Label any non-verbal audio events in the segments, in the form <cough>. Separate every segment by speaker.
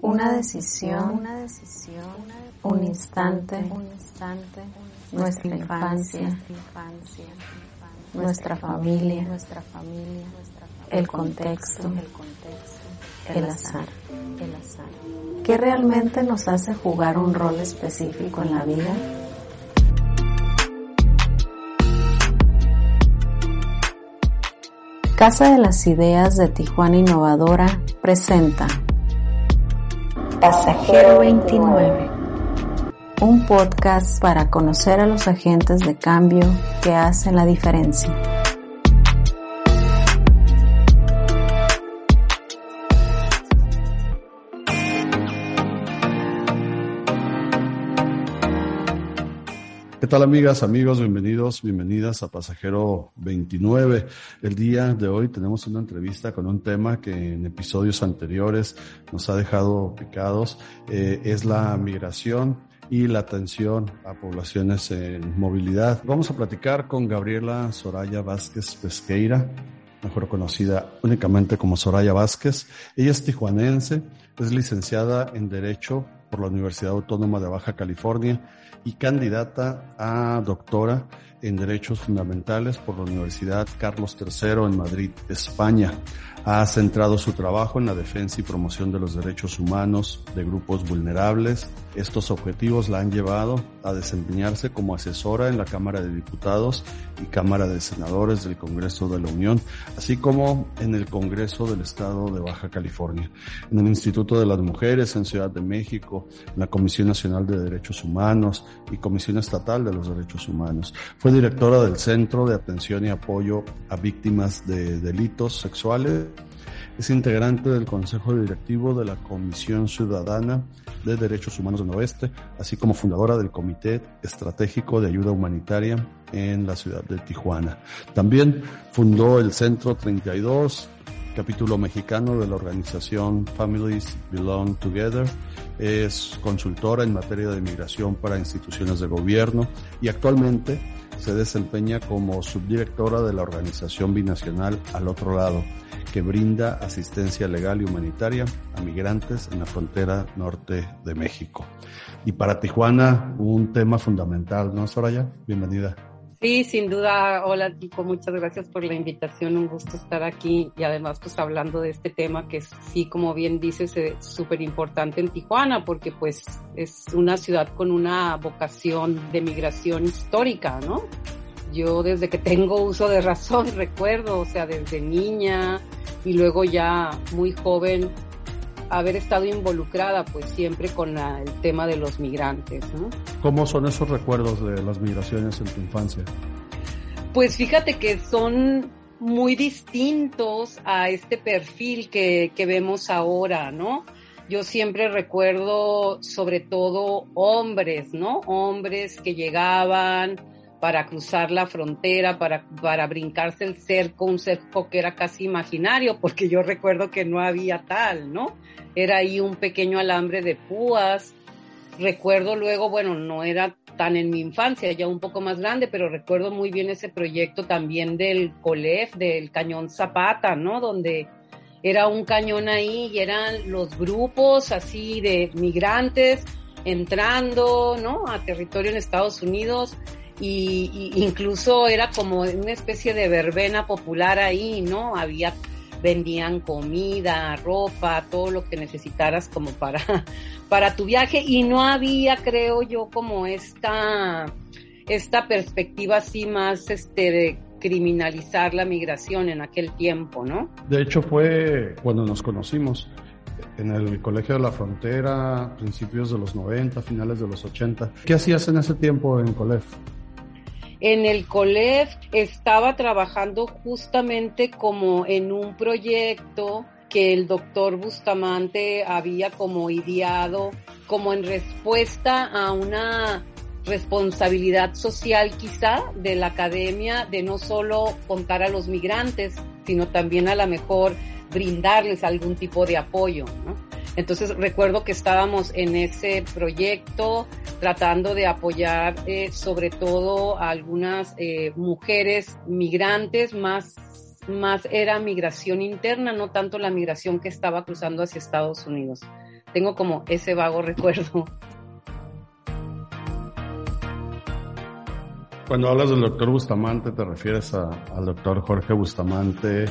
Speaker 1: una decisión, un instante, nuestra infancia, nuestra familia, nuestra familia, el contexto, el azar. ¿Qué realmente nos hace jugar un rol específico en la vida? Casa de las Ideas de Tijuana Innovadora presenta Pasajero 29, un podcast para conocer a los agentes de cambio que hacen la diferencia.
Speaker 2: Tal amigas, amigos? Bienvenidos, bienvenidas a Pasajero 29. El día de hoy tenemos una entrevista con un tema que en episodios anteriores nos ha dejado picados. Eh, es la migración y la atención a poblaciones en movilidad. Vamos a platicar con Gabriela Soraya Vázquez Pesqueira, mejor conocida únicamente como Soraya Vázquez. Ella es tijuanense, es licenciada en Derecho por la Universidad Autónoma de Baja California y candidata a doctora en Derechos Fundamentales por la Universidad Carlos III en Madrid, España. Ha centrado su trabajo en la defensa y promoción de los derechos humanos de grupos vulnerables. Estos objetivos la han llevado a desempeñarse como asesora en la Cámara de Diputados y Cámara de Senadores del Congreso de la Unión, así como en el Congreso del Estado de Baja California, en el Instituto de las Mujeres en Ciudad de México, en la Comisión Nacional de Derechos Humanos y Comisión Estatal de los Derechos Humanos. Directora del Centro de Atención y Apoyo a Víctimas de Delitos Sexuales es integrante del Consejo Directivo de la Comisión Ciudadana de Derechos Humanos del Oeste, así como fundadora del Comité Estratégico de Ayuda Humanitaria en la ciudad de Tijuana. También fundó el Centro 32, capítulo mexicano de la organización Families Belong Together. Es consultora en materia de migración para instituciones de gobierno y actualmente se desempeña como subdirectora de la organización binacional Al Otro Lado, que brinda asistencia legal y humanitaria a migrantes en la frontera norte de México. Y para Tijuana, un tema fundamental, ¿no, Soraya? Bienvenida.
Speaker 3: Sí, sin duda. Hola, Tico. Muchas gracias por la invitación. Un gusto estar aquí y además, pues hablando de este tema que sí, como bien dices, es súper importante en Tijuana porque pues es una ciudad con una vocación de migración histórica, ¿no? Yo desde que tengo uso de razón <laughs> recuerdo, o sea, desde niña y luego ya muy joven haber estado involucrada pues siempre con el tema de los migrantes. ¿no?
Speaker 2: ¿Cómo son esos recuerdos de las migraciones en tu infancia?
Speaker 3: Pues fíjate que son muy distintos a este perfil que, que vemos ahora, ¿no? Yo siempre recuerdo sobre todo hombres, ¿no? Hombres que llegaban, para cruzar la frontera, para, para brincarse el cerco, un cerco que era casi imaginario, porque yo recuerdo que no había tal, ¿no? Era ahí un pequeño alambre de púas. Recuerdo luego, bueno, no era tan en mi infancia, ya un poco más grande, pero recuerdo muy bien ese proyecto también del COLEF, del cañón Zapata, ¿no? Donde era un cañón ahí y eran los grupos así de migrantes entrando, ¿no? A territorio en Estados Unidos y, incluso era como una especie de verbena popular ahí, ¿no? Había vendían comida, ropa, todo lo que necesitaras como para, <laughs> para tu viaje y no había, creo yo, como esta, esta perspectiva así más este de criminalizar la migración en aquel tiempo, ¿no?
Speaker 2: De hecho fue cuando nos conocimos en el Colegio de la Frontera, principios de los 90, finales de los 80. ¿Qué hacías en ese tiempo en Colef?
Speaker 3: En el COLEF estaba trabajando justamente como en un proyecto que el doctor Bustamante había como ideado, como en respuesta a una responsabilidad social quizá de la academia de no solo contar a los migrantes, sino también a la mejor brindarles algún tipo de apoyo. Entonces recuerdo que estábamos en ese proyecto tratando de apoyar eh, sobre todo a algunas eh, mujeres migrantes más más era migración interna, no tanto la migración que estaba cruzando hacia Estados Unidos. Tengo como ese vago <laughs> recuerdo.
Speaker 2: Cuando hablas del doctor Bustamante, te refieres al doctor Jorge Bustamante,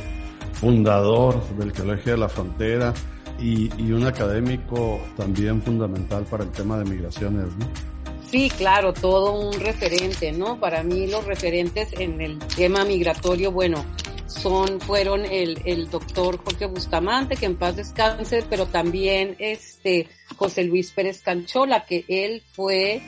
Speaker 2: fundador del Colegio de la Frontera y, y, un académico también fundamental para el tema de migraciones, ¿no?
Speaker 3: Sí, claro, todo un referente, ¿no? Para mí los referentes en el tema migratorio, bueno, son, fueron el, el doctor Jorge Bustamante, que en paz descanse, pero también este José Luis Pérez Canchola, que él fue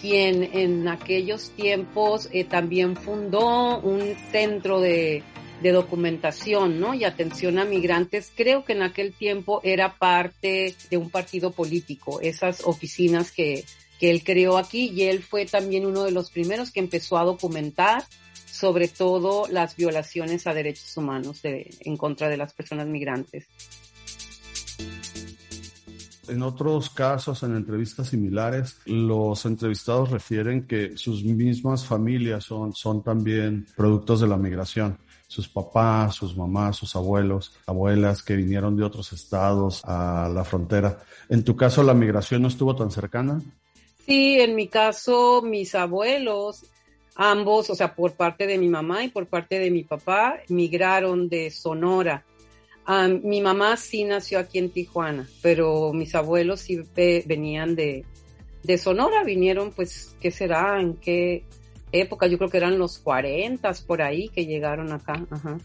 Speaker 3: quien en aquellos tiempos eh, también fundó un centro de, de documentación, ¿no? Y atención a migrantes. Creo que en aquel tiempo era parte de un partido político, esas oficinas que, que él creó aquí y él fue también uno de los primeros que empezó a documentar sobre todo las violaciones a derechos humanos en contra de las personas migrantes.
Speaker 2: En otros casos, en entrevistas similares, los entrevistados refieren que sus mismas familias son, son también productos de la migración. Sus papás, sus mamás, sus abuelos, abuelas que vinieron de otros estados a la frontera. ¿En tu caso la migración no estuvo tan cercana?
Speaker 3: Sí, en mi caso mis abuelos Ambos, o sea, por parte de mi mamá y por parte de mi papá, migraron de Sonora. Mi mamá sí nació aquí en Tijuana, pero mis abuelos sí venían de, de Sonora, vinieron pues, ¿qué será? ¿En qué época? Yo creo que eran los 40 por ahí que llegaron acá. Ajá.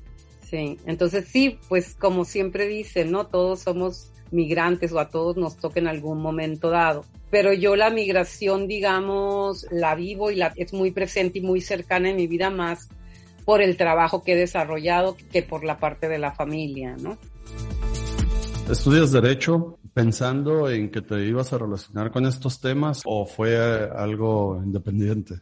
Speaker 3: Sí, entonces sí, pues como siempre dicen, ¿no? Todos somos migrantes o a todos nos toca en algún momento dado. Pero yo la migración, digamos, la vivo y la, es muy presente y muy cercana en mi vida más por el trabajo que he desarrollado que por la parte de la familia, ¿no?
Speaker 2: ¿Estudias Derecho pensando en que te ibas a relacionar con estos temas o fue algo independiente?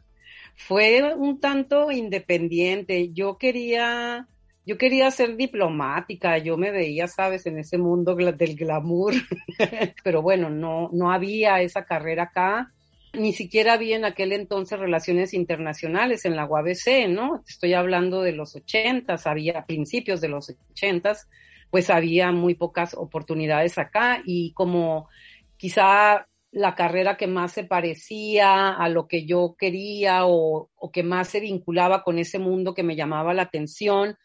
Speaker 3: Fue un tanto independiente. Yo quería yo quería ser diplomática, yo me veía, sabes, en ese mundo del glamour, <laughs> pero bueno, no, no había esa carrera acá, ni siquiera había en aquel entonces relaciones internacionales en la UABC, ¿no? Estoy hablando de los ochentas, había principios de los ochentas, pues había muy pocas oportunidades acá y como quizá la carrera que más se parecía a lo que yo quería o, o que más se vinculaba con ese mundo que me llamaba la atención,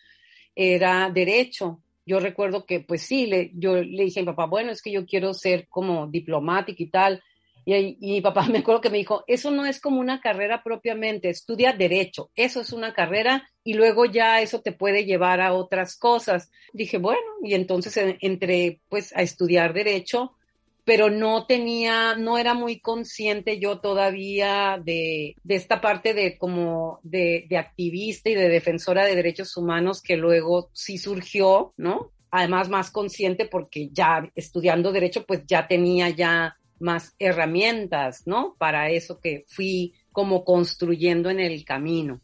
Speaker 3: era derecho. Yo recuerdo que, pues sí, le, yo le dije a papá, bueno, es que yo quiero ser como diplomático y tal. Y, y, papá me acuerdo que me dijo, eso no es como una carrera propiamente, estudia derecho, eso es una carrera y luego ya eso te puede llevar a otras cosas. Dije, bueno, y entonces entré pues a estudiar derecho pero no tenía, no era muy consciente yo todavía de, de esta parte de como de, de, activista y de defensora de derechos humanos que luego sí surgió, ¿no? Además más consciente porque ya estudiando derecho pues ya tenía ya más herramientas, ¿no? Para eso que fui como construyendo en el camino.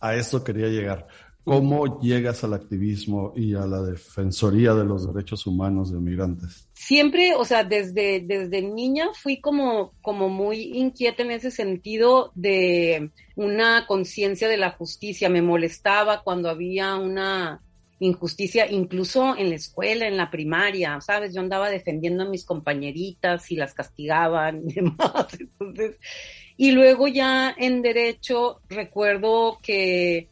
Speaker 2: A eso quería llegar. ¿Cómo llegas al activismo y a la defensoría de los derechos humanos de migrantes?
Speaker 3: Siempre, o sea, desde, desde niña fui como, como muy inquieta en ese sentido de una conciencia de la justicia. Me molestaba cuando había una injusticia, incluso en la escuela, en la primaria, ¿sabes? Yo andaba defendiendo a mis compañeritas y las castigaban y <laughs> demás. Entonces, y luego ya en derecho recuerdo que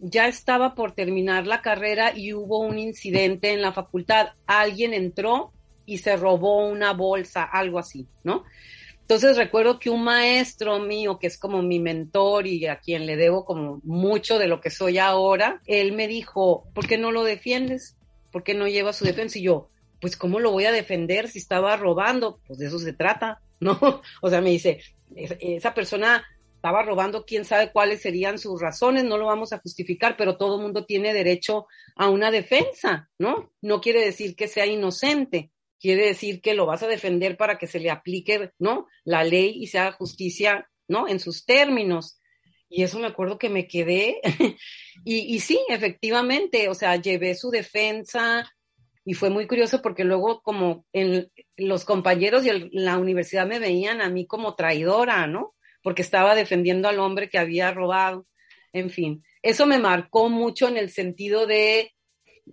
Speaker 3: ya estaba por terminar la carrera y hubo un incidente en la facultad. Alguien entró y se robó una bolsa, algo así, ¿no? Entonces recuerdo que un maestro mío, que es como mi mentor y a quien le debo como mucho de lo que soy ahora, él me dijo, ¿por qué no lo defiendes? ¿Por qué no llevas su defensa? Y yo, pues ¿cómo lo voy a defender si estaba robando? Pues de eso se trata, <laughs> ¿no? O sea, me dice, esa persona estaba robando, quién sabe cuáles serían sus razones, no lo vamos a justificar, pero todo mundo tiene derecho a una defensa, ¿no? No quiere decir que sea inocente, quiere decir que lo vas a defender para que se le aplique, ¿no? La ley y sea justicia, ¿no? En sus términos. Y eso me acuerdo que me quedé. <laughs> y, y sí, efectivamente, o sea, llevé su defensa, y fue muy curioso porque luego como en los compañeros de la universidad me veían a mí como traidora, ¿no? Porque estaba defendiendo al hombre que había robado. En fin, eso me marcó mucho en el sentido de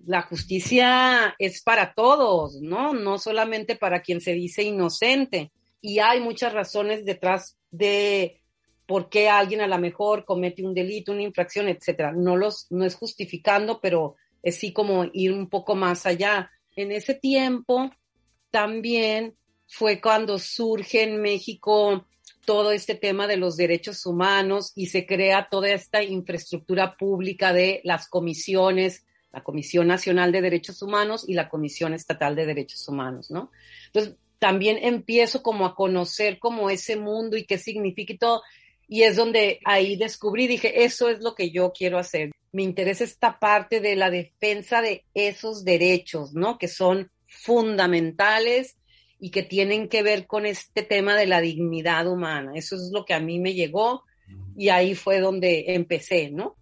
Speaker 3: la justicia es para todos, ¿no? No solamente para quien se dice inocente. Y hay muchas razones detrás de por qué alguien a lo mejor comete un delito, una infracción, etcétera. No los, no es justificando, pero es sí como ir un poco más allá. En ese tiempo también fue cuando surge en México todo este tema de los derechos humanos y se crea toda esta infraestructura pública de las comisiones, la Comisión Nacional de Derechos Humanos y la Comisión Estatal de Derechos Humanos, ¿no? Entonces, también empiezo como a conocer como ese mundo y qué significa y todo, y es donde ahí descubrí, dije, eso es lo que yo quiero hacer me interesa esta parte de la defensa de esos derechos, ¿no? Que son fundamentales y que tienen que ver con este tema de la dignidad humana. Eso es lo que a mí me llegó y ahí fue donde empecé, ¿no?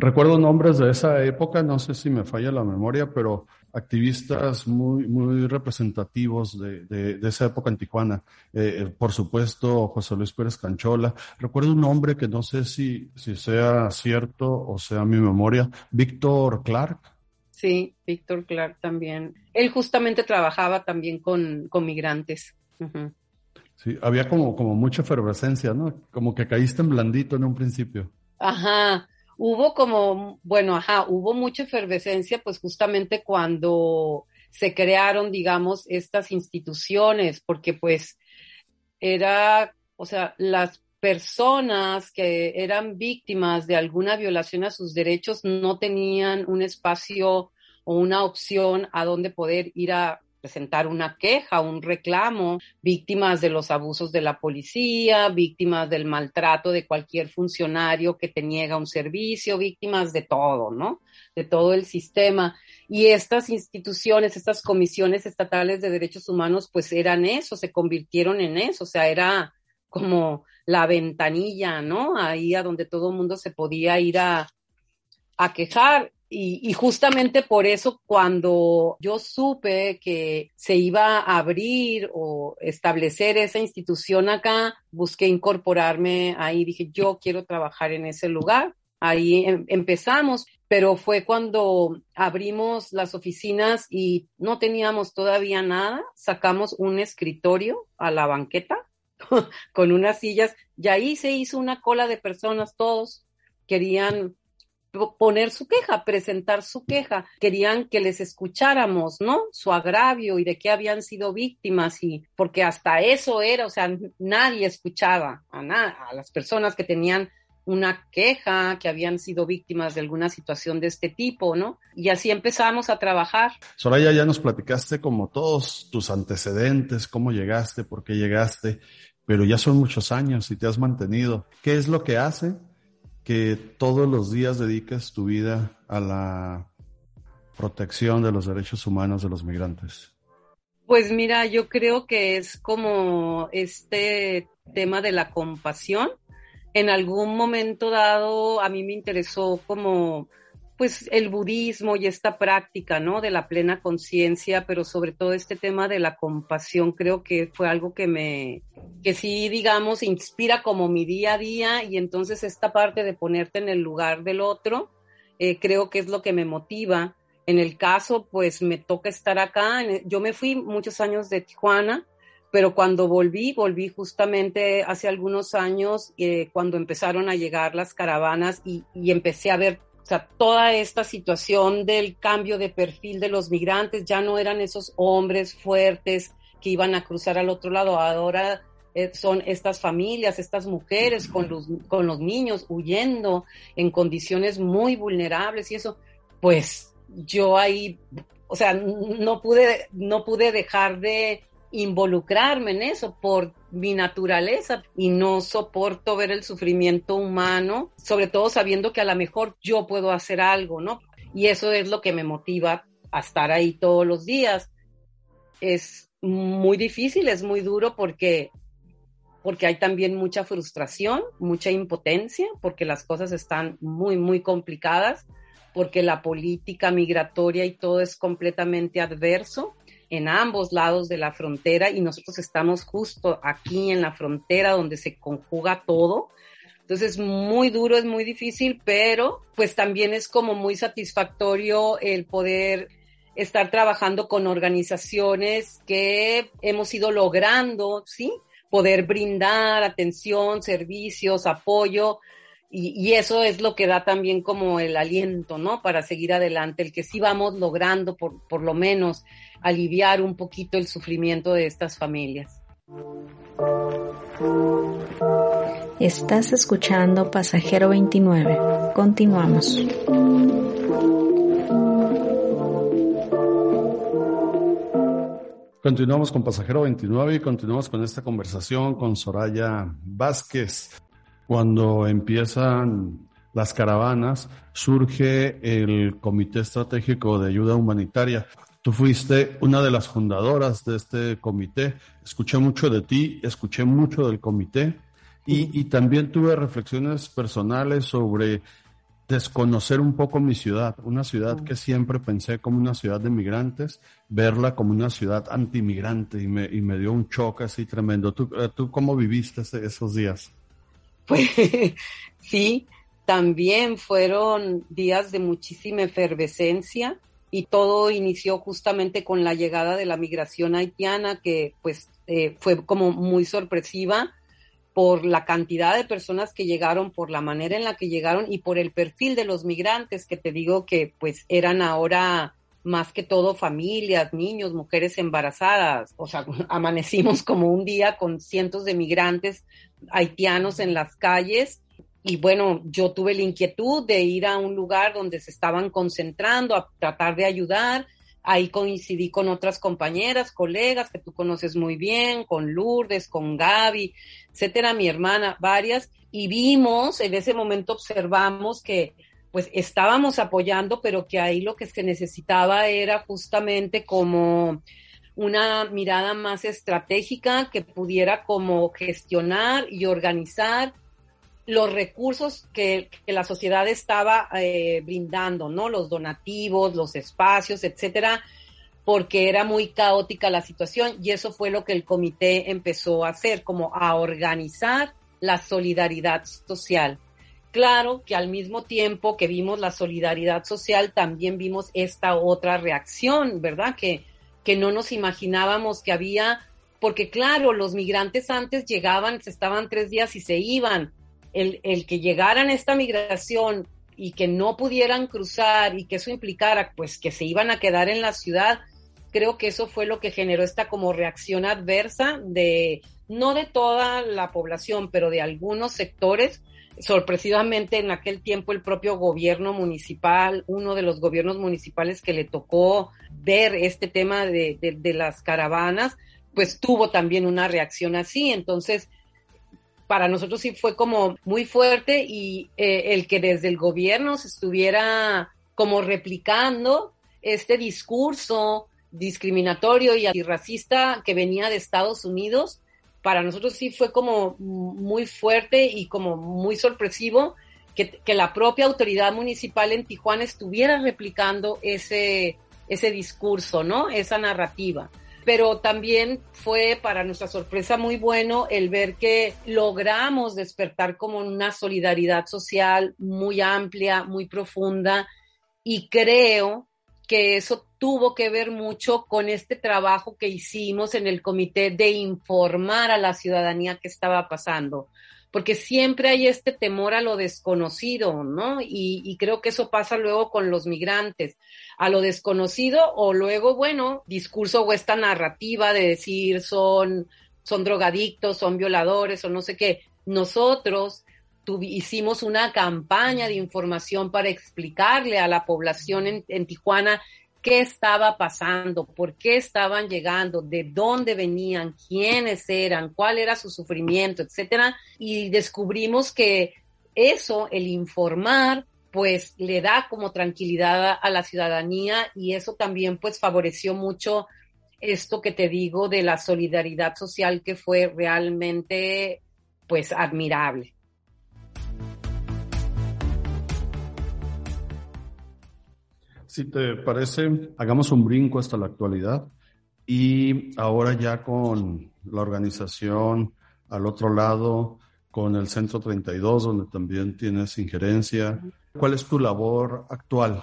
Speaker 2: Recuerdo nombres de esa época, no sé si me falla la memoria, pero activistas muy, muy representativos de, de, esa época en Tijuana. Eh, eh, por supuesto, José Luis Pérez Canchola. Recuerdo un nombre que no sé si, si sea cierto o sea mi memoria, Víctor Clark.
Speaker 3: Sí, Víctor Clark también. Él justamente trabajaba también con, con migrantes.
Speaker 2: Sí, había como, como mucha efervescencia, ¿no? Como que caíste en blandito en un principio.
Speaker 3: Ajá, hubo como, bueno, ajá, hubo mucha efervescencia, pues justamente cuando se crearon, digamos, estas instituciones, porque pues era, o sea, las personas que eran víctimas de alguna violación a sus derechos no tenían un espacio o una opción a donde poder ir a presentar una queja, un reclamo, víctimas de los abusos de la policía, víctimas del maltrato de cualquier funcionario que te niega un servicio, víctimas de todo, ¿no? De todo el sistema. Y estas instituciones, estas comisiones estatales de derechos humanos, pues eran eso, se convirtieron en eso, o sea, era como la ventanilla, ¿no? Ahí a donde todo el mundo se podía ir a, a quejar y, justamente por eso cuando yo supe que se iba a abrir o establecer esa institución acá, busqué incorporarme ahí, dije, yo quiero trabajar en ese lugar. Ahí em, empezamos, pero fue cuando abrimos las oficinas y no teníamos todavía nada, sacamos un escritorio a la banqueta <laughs> con unas sillas y ahí se hizo una cola de personas, todos querían poner su queja, presentar su queja. Querían que les escucháramos, ¿no? Su agravio y de qué habían sido víctimas y porque hasta eso era, o sea, nadie escuchaba a, a las personas que tenían una queja, que habían sido víctimas de alguna situación de este tipo, ¿no? Y así empezamos a trabajar.
Speaker 2: Soraya, ya nos platicaste como todos tus antecedentes, cómo llegaste, por qué llegaste, pero ya son muchos años y te has mantenido. ¿Qué es lo que hace que todos los días dedicas tu vida a la protección de los derechos humanos de los migrantes?
Speaker 3: Pues mira, yo creo que es como este tema de la compasión. En algún momento dado a mí me interesó como pues el budismo y esta práctica, ¿no? De la plena conciencia, pero sobre todo este tema de la compasión, creo que fue algo que me, que sí, digamos, inspira como mi día a día y entonces esta parte de ponerte en el lugar del otro, eh, creo que es lo que me motiva. En el caso, pues me toca estar acá. Yo me fui muchos años de Tijuana, pero cuando volví, volví justamente hace algunos años, eh, cuando empezaron a llegar las caravanas y, empecé a ver sea, toda esta situación del cambio de perfil de los migrantes ya no eran esos hombres fuertes que iban a cruzar al otro lado, ahora eh, son estas familias, estas mujeres con los, con los niños huyendo en condiciones muy vulnerables y eso, pues yo ahí, o sea, no pude, no pude dejar de involucrarme en eso por mi naturaleza y no soporto ver el sufrimiento humano, sobre todo sabiendo que a lo mejor yo puedo hacer algo, ¿no? Y eso es lo que me motiva a estar ahí todos los días. Es muy difícil, es muy duro porque porque hay también mucha frustración, mucha impotencia, porque las cosas están muy, muy complicadas, porque la política migratoria y todo es completamente adverso en ambos lados de la frontera y nosotros estamos justo aquí en la frontera donde se conjuga todo. Entonces, muy duro, es muy difícil, pero pues también es como muy satisfactorio el poder estar trabajando con organizaciones que hemos ido logrando, ¿sí? Poder brindar atención, servicios, apoyo y, eso es lo que da también como el aliento, ¿no? Para seguir adelante, el que sí vamos logrando por, por lo menos aliviar un poquito el sufrimiento de estas familias.
Speaker 1: Estás escuchando Pasajero 29. Continuamos.
Speaker 2: Continuamos con Pasajero 29 y continuamos con esta conversación con Soraya Vázquez cuando empiezan las caravanas, surge el Comité Estratégico de Ayuda Humanitaria. Tú fuiste una de las fundadoras de este comité. Escuché mucho de ti, escuché mucho del comité y, también tuve reflexiones personales sobre desconocer un poco mi ciudad, una ciudad que siempre pensé como una ciudad de migrantes, verla como una ciudad antimigrante y me, y me dio un choque así tremendo. ¿Tú, eh, tú cómo viviste esos días?
Speaker 3: Pues <laughs> sí, también fueron días de muchísima efervescencia y todo inició justamente con la llegada de la migración haitiana que pues eh, fue como muy sorpresiva por la cantidad de personas que llegaron, por la manera en la que llegaron y por el perfil de los migrantes que te digo que pues eran ahora más que todo familias, niños, mujeres embarazadas. O sea, <laughs> amanecimos como un día con cientos de migrantes haitianos en las calles. Y bueno, yo tuve la inquietud de ir a un lugar donde se estaban concentrando a tratar de ayudar. Ahí coincidí con otras compañeras, colegas que tú conoces muy bien, con Lourdes, con Gaby, etcétera, mi hermana, varias. Y vimos, en ese momento observamos que pues estábamos apoyando, pero que ahí lo que se necesitaba era justamente como una mirada más estratégica que pudiera como gestionar y organizar los recursos que, la sociedad estaba eh, brindando, ¿no? Los donativos, los espacios, etcétera, porque era muy caótica la situación y eso fue lo que el comité empezó a hacer, como a organizar la solidaridad social. Claro que al mismo tiempo que vimos la solidaridad social, también vimos esta otra reacción, ¿verdad? Que, que no nos imaginábamos que había, porque claro, los migrantes antes llegaban, se estaban tres días y se iban. El, el que llegaran esta migración y que no pudieran cruzar y que eso implicara pues que se iban a quedar en la ciudad, creo que eso fue lo que generó esta como reacción adversa de, no de toda la población, pero de algunos sectores sorpresivamente en aquel tiempo el propio gobierno municipal, uno de los gobiernos municipales que le tocó ver este tema de, las caravanas, pues tuvo también una reacción así. Entonces, para nosotros sí fue como muy fuerte y eh, el que desde el gobierno se estuviera como replicando este discurso discriminatorio y antirracista que venía de Estados Unidos, para nosotros sí fue como muy fuerte y como muy sorpresivo que, la propia autoridad municipal en Tijuana estuviera replicando ese, ese discurso, ¿no? Esa narrativa. Pero también fue para nuestra sorpresa muy bueno el ver que logramos despertar como una solidaridad social muy amplia, muy profunda y creo que eso tuvo que ver mucho con este trabajo que hicimos en el comité de informar a la ciudadanía qué estaba pasando, porque siempre hay este temor a lo desconocido, ¿no? Y, creo que eso pasa luego con los migrantes, a lo desconocido o luego, bueno, discurso o esta narrativa de decir son, son drogadictos, son violadores o no sé qué. Nosotros hicimos una campaña de información para explicarle a la población en, Tijuana qué estaba pasando, por qué estaban llegando, de dónde venían, quiénes eran, cuál era su sufrimiento, etcétera, y descubrimos que eso, el informar, pues le da como tranquilidad a la ciudadanía y eso también pues favoreció mucho esto que te digo de la solidaridad social que fue realmente pues admirable.
Speaker 2: Si te parece, hagamos un brinco hasta la actualidad y ahora ya con la organización al otro lado, con el Centro 32, donde también tienes injerencia. ¿Cuál es tu labor actual?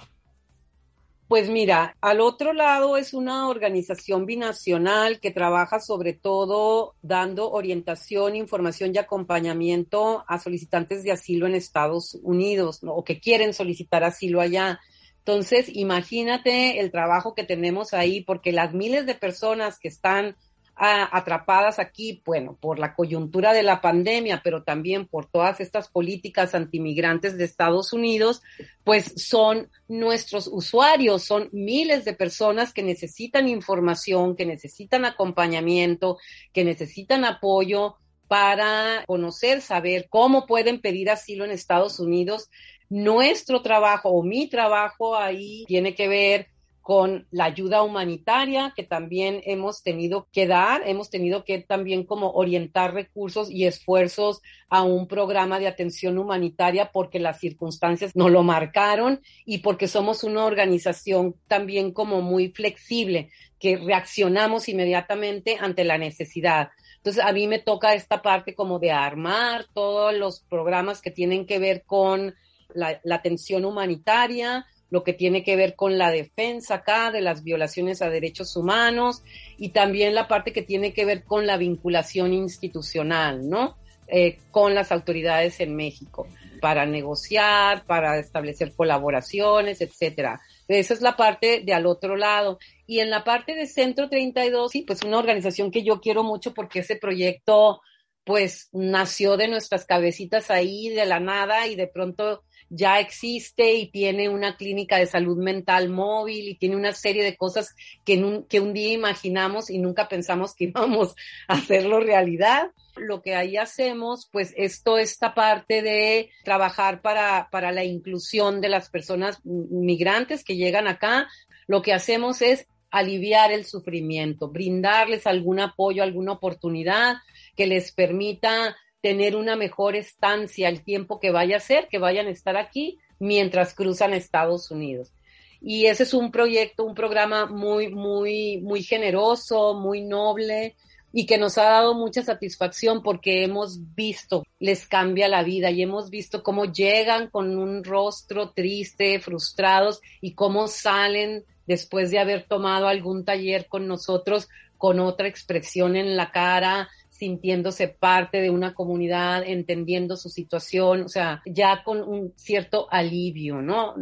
Speaker 3: Pues mira, al otro lado es una organización binacional que trabaja sobre todo dando orientación, información y acompañamiento a solicitantes de asilo en Estados Unidos o que quieren solicitar asilo allá. Entonces, imagínate el trabajo que tenemos ahí, porque las miles de personas que están atrapadas aquí, bueno, por la coyuntura de la pandemia, pero también por todas estas políticas antimigrantes de Estados Unidos, pues son nuestros usuarios, son miles de personas que necesitan información, que necesitan acompañamiento, que necesitan apoyo para conocer, saber cómo pueden pedir asilo en Estados Unidos. Nuestro trabajo o mi trabajo ahí tiene que ver con la ayuda humanitaria que también hemos tenido que dar, hemos tenido que también como orientar recursos y esfuerzos a un programa de atención humanitaria porque las circunstancias no lo marcaron y porque somos una organización también como muy flexible, que reaccionamos inmediatamente ante la necesidad. Entonces, a mí me toca esta parte como de armar todos los programas que tienen que ver con la, la atención humanitaria, lo que tiene que ver con la defensa acá de las violaciones a derechos humanos y también la parte que tiene que ver con la vinculación institucional, ¿no? Eh, con las autoridades en México para negociar, para establecer colaboraciones, etcétera. Esa es la parte de al otro lado. Y en la parte de Centro 32, sí, pues una organización que yo quiero mucho porque ese proyecto, pues, nació de nuestras cabecitas ahí de la nada y de pronto ya existe y tiene una clínica de salud mental móvil y tiene una serie de cosas que, un, que un día imaginamos y nunca pensamos que <laughs> íbamos a hacerlo realidad. Lo que ahí hacemos, pues, es toda esta parte de trabajar para, para la inclusión de las personas migrantes que llegan acá. Lo que hacemos es aliviar el sufrimiento, brindarles algún apoyo, alguna oportunidad que les permita tener una mejor estancia el tiempo que vaya a ser, que vayan a estar aquí mientras cruzan Estados Unidos. Y ese es un proyecto, un programa muy, muy, muy generoso, muy noble y que nos ha dado mucha satisfacción porque hemos visto, les cambia la vida y hemos visto cómo llegan con un rostro triste, frustrados y cómo salen después de haber tomado algún taller con nosotros con otra expresión en la cara, sintiéndose parte de una comunidad, entendiendo su situación, o sea, ya con un cierto alivio, ¿no?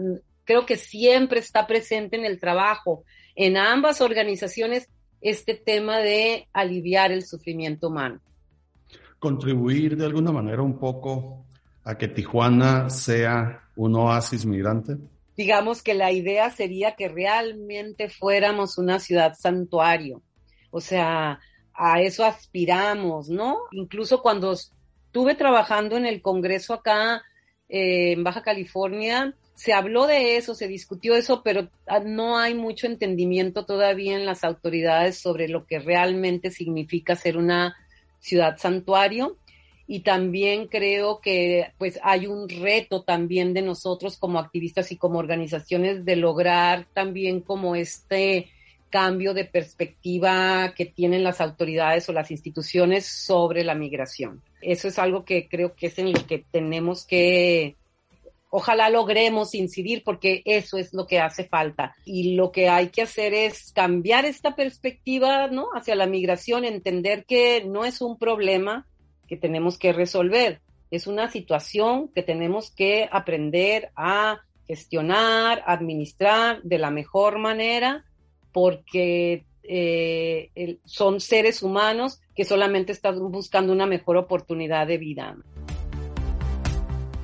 Speaker 3: Creo que siempre está presente en el trabajo, en ambas organizaciones, este tema de aliviar el sufrimiento humano.
Speaker 2: Contribuir de alguna manera un poco a que Tijuana sea un oasis migrante.
Speaker 3: Digamos que la idea sería que realmente fuéramos una ciudad santuario, o sea, a eso aspiramos, ¿no? Incluso cuando estuve trabajando en el Congreso acá eh, en Baja California, se habló de eso, se discutió eso, pero ah, no hay mucho entendimiento todavía en las autoridades sobre lo que realmente significa ser una ciudad santuario. Y también creo que pues hay un reto también de nosotros como activistas y como organizaciones de lograr también como este cambio de perspectiva que tienen las autoridades o las instituciones sobre la migración. Eso es algo que creo que es en lo que tenemos que, ojalá logremos incidir porque eso es lo que hace falta. Y lo que hay que hacer es cambiar esta perspectiva, ¿no? Hacia la migración, entender que no es un problema que tenemos que resolver, es una situación que tenemos que aprender a gestionar, administrar de la mejor manera porque eh, son seres humanos que solamente están buscando una mejor oportunidad de vida.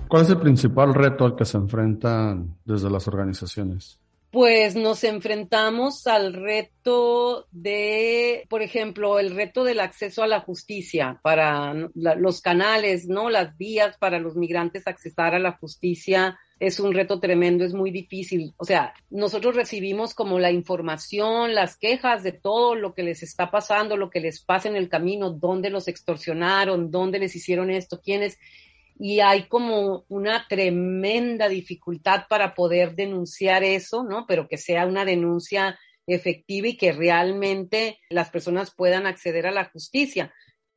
Speaker 2: ¿Cuál es el principal reto al que se enfrentan desde las organizaciones?
Speaker 3: Pues nos enfrentamos al reto de, por ejemplo, el reto del acceso a la justicia para los canales, ¿no? Las vías para los migrantes accesar a la justicia es un reto tremendo, es muy difícil. O sea, nosotros recibimos como la información, las quejas de todo lo que les está pasando, lo que les pasa en el camino, dónde los extorsionaron, dónde les hicieron esto, quiénes y hay como una tremenda dificultad para poder denunciar eso, ¿no? Pero que sea una denuncia efectiva y que realmente las personas puedan acceder a la justicia.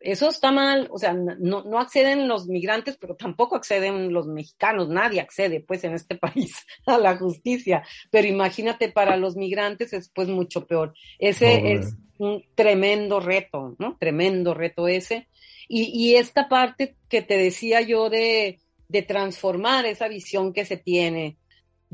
Speaker 3: Eso está mal, o sea, no, no acceden los migrantes, pero tampoco acceden los mexicanos, nadie accede pues en este <laughs> país a la justicia, pero imagínate para los migrantes es pues mucho peor. Ese es un tremendo reto, ¿no? Tremendo reto ese. Y, esta parte que te decía yo de, de transformar esa visión que se tiene,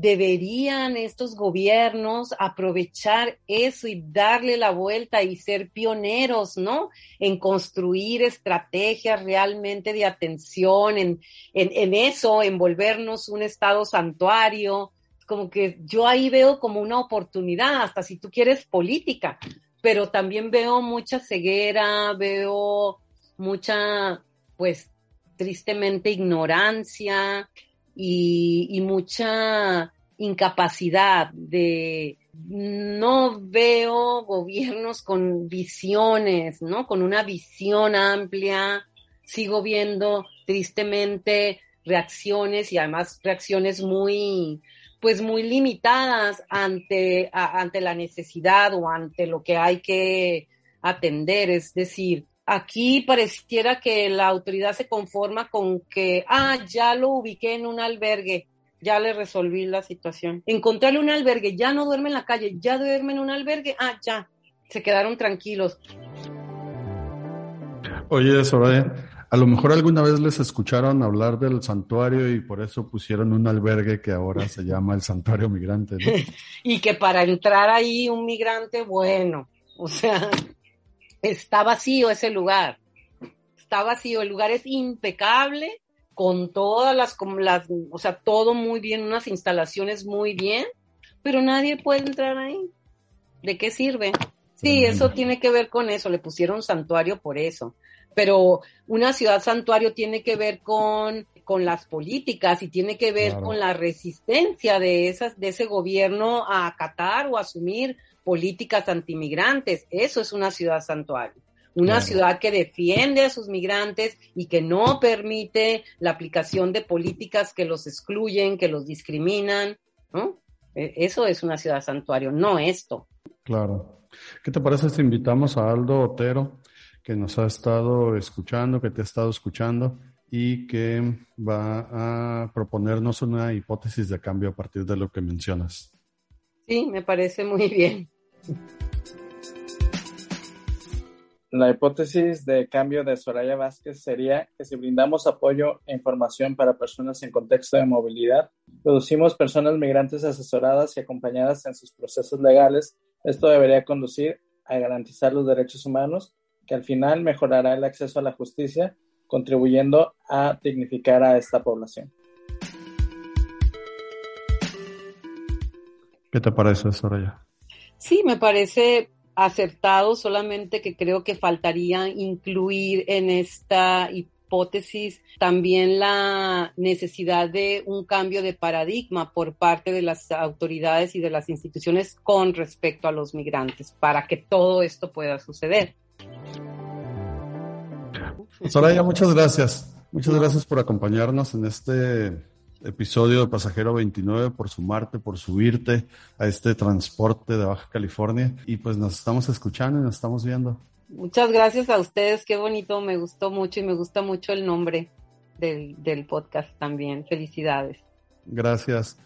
Speaker 3: deberían estos gobiernos aprovechar eso y darle la vuelta y ser pioneros, ¿no? En construir estrategias realmente de atención, en, en, en eso, en volvernos un estado santuario. Como que yo ahí veo como una oportunidad, hasta si tú quieres política, pero también veo mucha ceguera, veo mucha, pues, tristemente ignorancia y, mucha incapacidad de no veo gobiernos con visiones, ¿no? Con una visión amplia. Sigo viendo tristemente reacciones y además reacciones muy, pues muy limitadas ante, ante la necesidad o ante lo que hay que atender. Es decir, Aquí pareciera que la autoridad se conforma con que, ah, ya lo ubiqué en un albergue, ya le resolví la situación. Encontrarle un albergue, ya no duerme en la calle, ya duerme en un albergue, ah, ya, se quedaron tranquilos.
Speaker 2: Oye, Soraya, a lo mejor alguna vez les escucharon hablar del santuario y por eso pusieron un albergue que ahora se llama el santuario migrante. ¿no? <laughs>
Speaker 3: y que para entrar ahí un migrante, bueno, o sea, está vacío ese lugar. Está vacío, el lugar es impecable, con todas las, como las, o sea, todo muy bien, unas instalaciones muy bien, pero nadie puede entrar ahí. ¿De qué sirve? Sí, eso tiene que ver con eso, le pusieron santuario por eso. Pero una ciudad santuario tiene que ver con, con las políticas y tiene que ver con la resistencia de esas, de ese gobierno a acatar o asumir políticas antimigrantes. Eso es una ciudad santuario. Una ciudad que defiende a sus migrantes y que no permite la aplicación de políticas que los excluyen, que los discriminan. ¿no? E, eso es una ciudad santuario, no esto.
Speaker 2: Claro. ¿Qué te parece si invitamos a Aldo Otero, que nos ha estado escuchando, que te ha estado escuchando y que va a proponernos una hipótesis de cambio a partir de lo que mencionas?
Speaker 3: Sí, me parece muy bien.
Speaker 4: La hipótesis de cambio de Soraya Vázquez sería que si brindamos apoyo e información para personas en contexto de movilidad, producimos personas migrantes asesoradas y acompañadas en sus procesos legales, esto debería conducir a garantizar los derechos humanos, que al final mejorará el acceso a la justicia, contribuyendo a dignificar a esta población.
Speaker 2: ¿Qué te parece, Soraya?
Speaker 3: Sí, me parece acertado, solamente que creo que faltaría incluir en esta hipótesis también la necesidad de un cambio de paradigma por parte de las autoridades y de las instituciones con respecto a los migrantes para que todo esto pueda suceder.
Speaker 2: Soraya, muchas gracias. Muchas gracias por acompañarnos en este episodio de Pasajero 29, por sumarte, por subirte a este transporte de Baja California. Y pues nos estamos escuchando y nos estamos viendo.
Speaker 3: Muchas gracias a ustedes, qué bonito, me gustó mucho y me gusta mucho el nombre del, del podcast también. Felicidades.
Speaker 2: Gracias.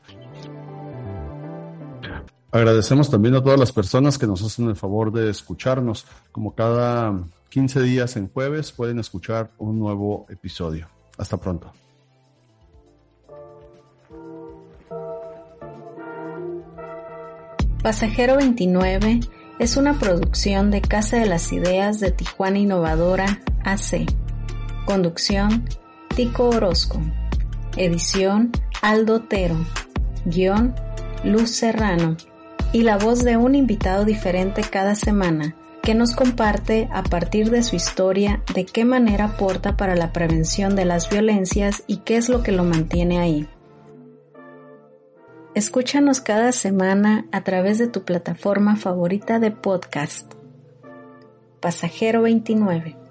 Speaker 2: Agradecemos también a todas las personas que nos hacen el favor de escucharnos. Como cada 15 días en jueves pueden escuchar un nuevo episodio. Hasta pronto.
Speaker 1: Pasajero 29 es una producción de Casa de las Ideas de Tijuana Innovadora AC. Conducción, Tico Orozco. Edición, Aldo Tero. Guión, Luz Serrano, y la voz de un invitado diferente cada semana que nos comparte a partir de su historia de qué manera aporta para la prevención de las violencias y qué es lo que lo mantiene ahí. Escúchanos cada semana a través de tu plataforma favorita de podcast. Pasajero 29.